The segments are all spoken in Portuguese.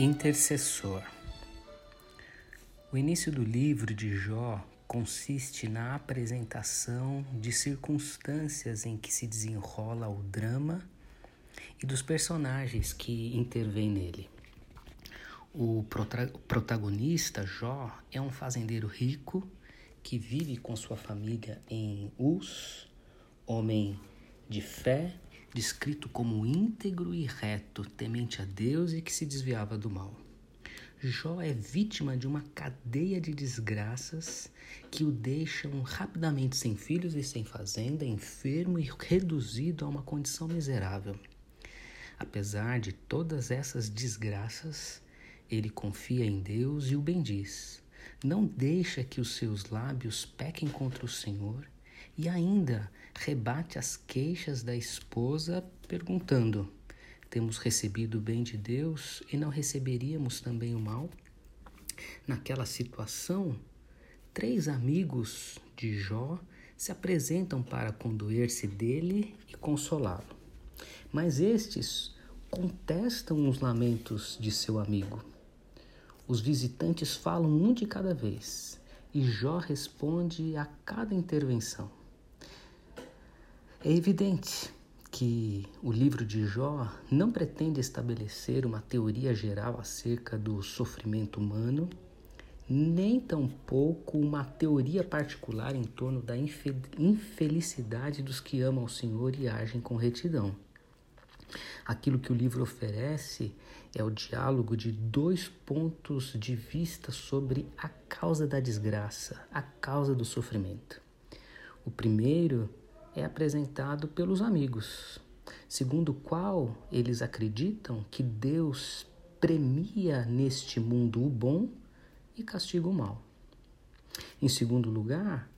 Intercessor. O início do livro de Jó consiste na apresentação de circunstâncias em que se desenrola o drama e dos personagens que intervêm nele. O protagonista, Jó, é um fazendeiro rico que vive com sua família em Uz, homem de fé descrito como íntegro e reto, temente a Deus e que se desviava do mal. Jó é vítima de uma cadeia de desgraças que o deixam rapidamente sem filhos e sem fazenda, enfermo e reduzido a uma condição miserável. Apesar de todas essas desgraças, ele confia em Deus e o bendiz. Não deixa que os seus lábios pequem contra o Senhor e ainda rebate as queixas da esposa, perguntando: Temos recebido o bem de Deus e não receberíamos também o mal? Naquela situação, três amigos de Jó se apresentam para condoer-se dele e consolá-lo. Mas estes contestam os lamentos de seu amigo. Os visitantes falam um de cada vez e Jó responde a cada intervenção. É evidente que o livro de Jó não pretende estabelecer uma teoria geral acerca do sofrimento humano, nem tampouco uma teoria particular em torno da infelicidade dos que amam o Senhor e agem com retidão. Aquilo que o livro oferece é o diálogo de dois pontos de vista sobre a causa da desgraça, a causa do sofrimento. O primeiro é apresentado pelos amigos, segundo o qual eles acreditam que Deus premia neste mundo o bom e castiga o mal. Em segundo lugar,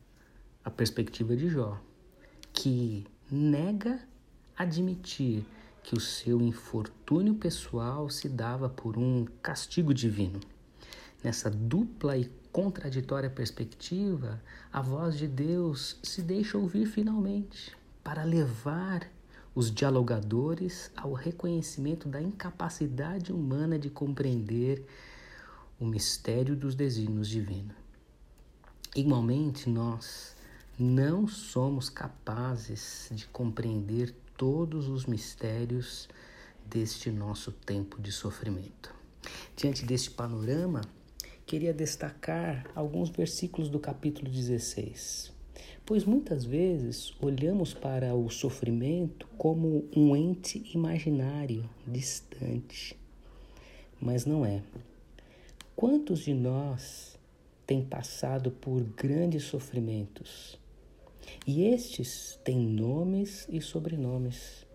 a perspectiva de Jó, que nega admitir que o seu infortúnio pessoal se dava por um castigo divino. Nessa dupla e contraditória perspectiva, a voz de Deus se deixa ouvir finalmente para levar os dialogadores ao reconhecimento da incapacidade humana de compreender o mistério dos desígnios divinos. Igualmente, nós não somos capazes de compreender todos os mistérios deste nosso tempo de sofrimento. Diante deste panorama, queria destacar alguns versículos do capítulo 16. Pois muitas vezes olhamos para o sofrimento como um ente imaginário, distante. Mas não é. Quantos de nós têm passado por grandes sofrimentos? E estes têm nomes e sobrenomes.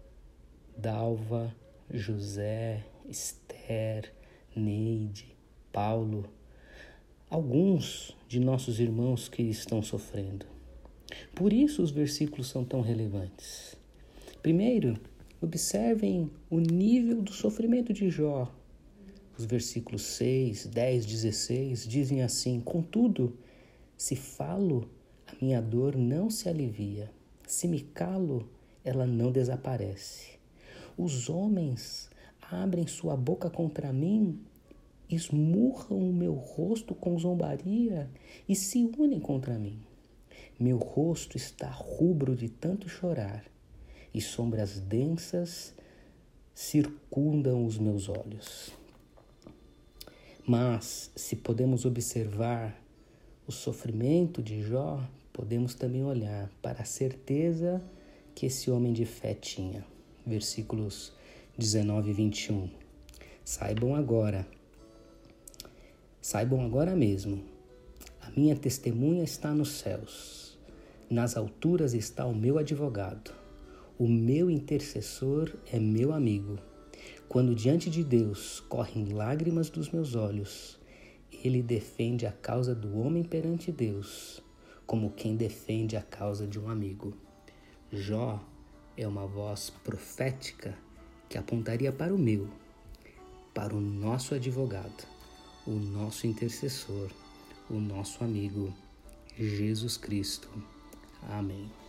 Dalva, José, Esther, Neide, Paulo, alguns de nossos irmãos que estão sofrendo. Por isso os versículos são tão relevantes. Primeiro, observem o nível do sofrimento de Jó. Os versículos 6, 10, 16 dizem assim: Contudo, se falo, a minha dor não se alivia. Se me calo, ela não desaparece. Os homens abrem sua boca contra mim esmurram o meu rosto com zombaria e se unem contra mim. Meu rosto está rubro de tanto chorar, e sombras densas circundam os meus olhos. Mas, se podemos observar o sofrimento de Jó, podemos também olhar para a certeza que esse homem de fé tinha. Versículos 19 e 21. Saibam agora Saibam agora mesmo: a minha testemunha está nos céus, nas alturas está o meu advogado, o meu intercessor é meu amigo. Quando diante de Deus correm lágrimas dos meus olhos, ele defende a causa do homem perante Deus, como quem defende a causa de um amigo. Jó é uma voz profética que apontaria para o meu, para o nosso advogado o nosso intercessor, o nosso amigo Jesus Cristo. Amém.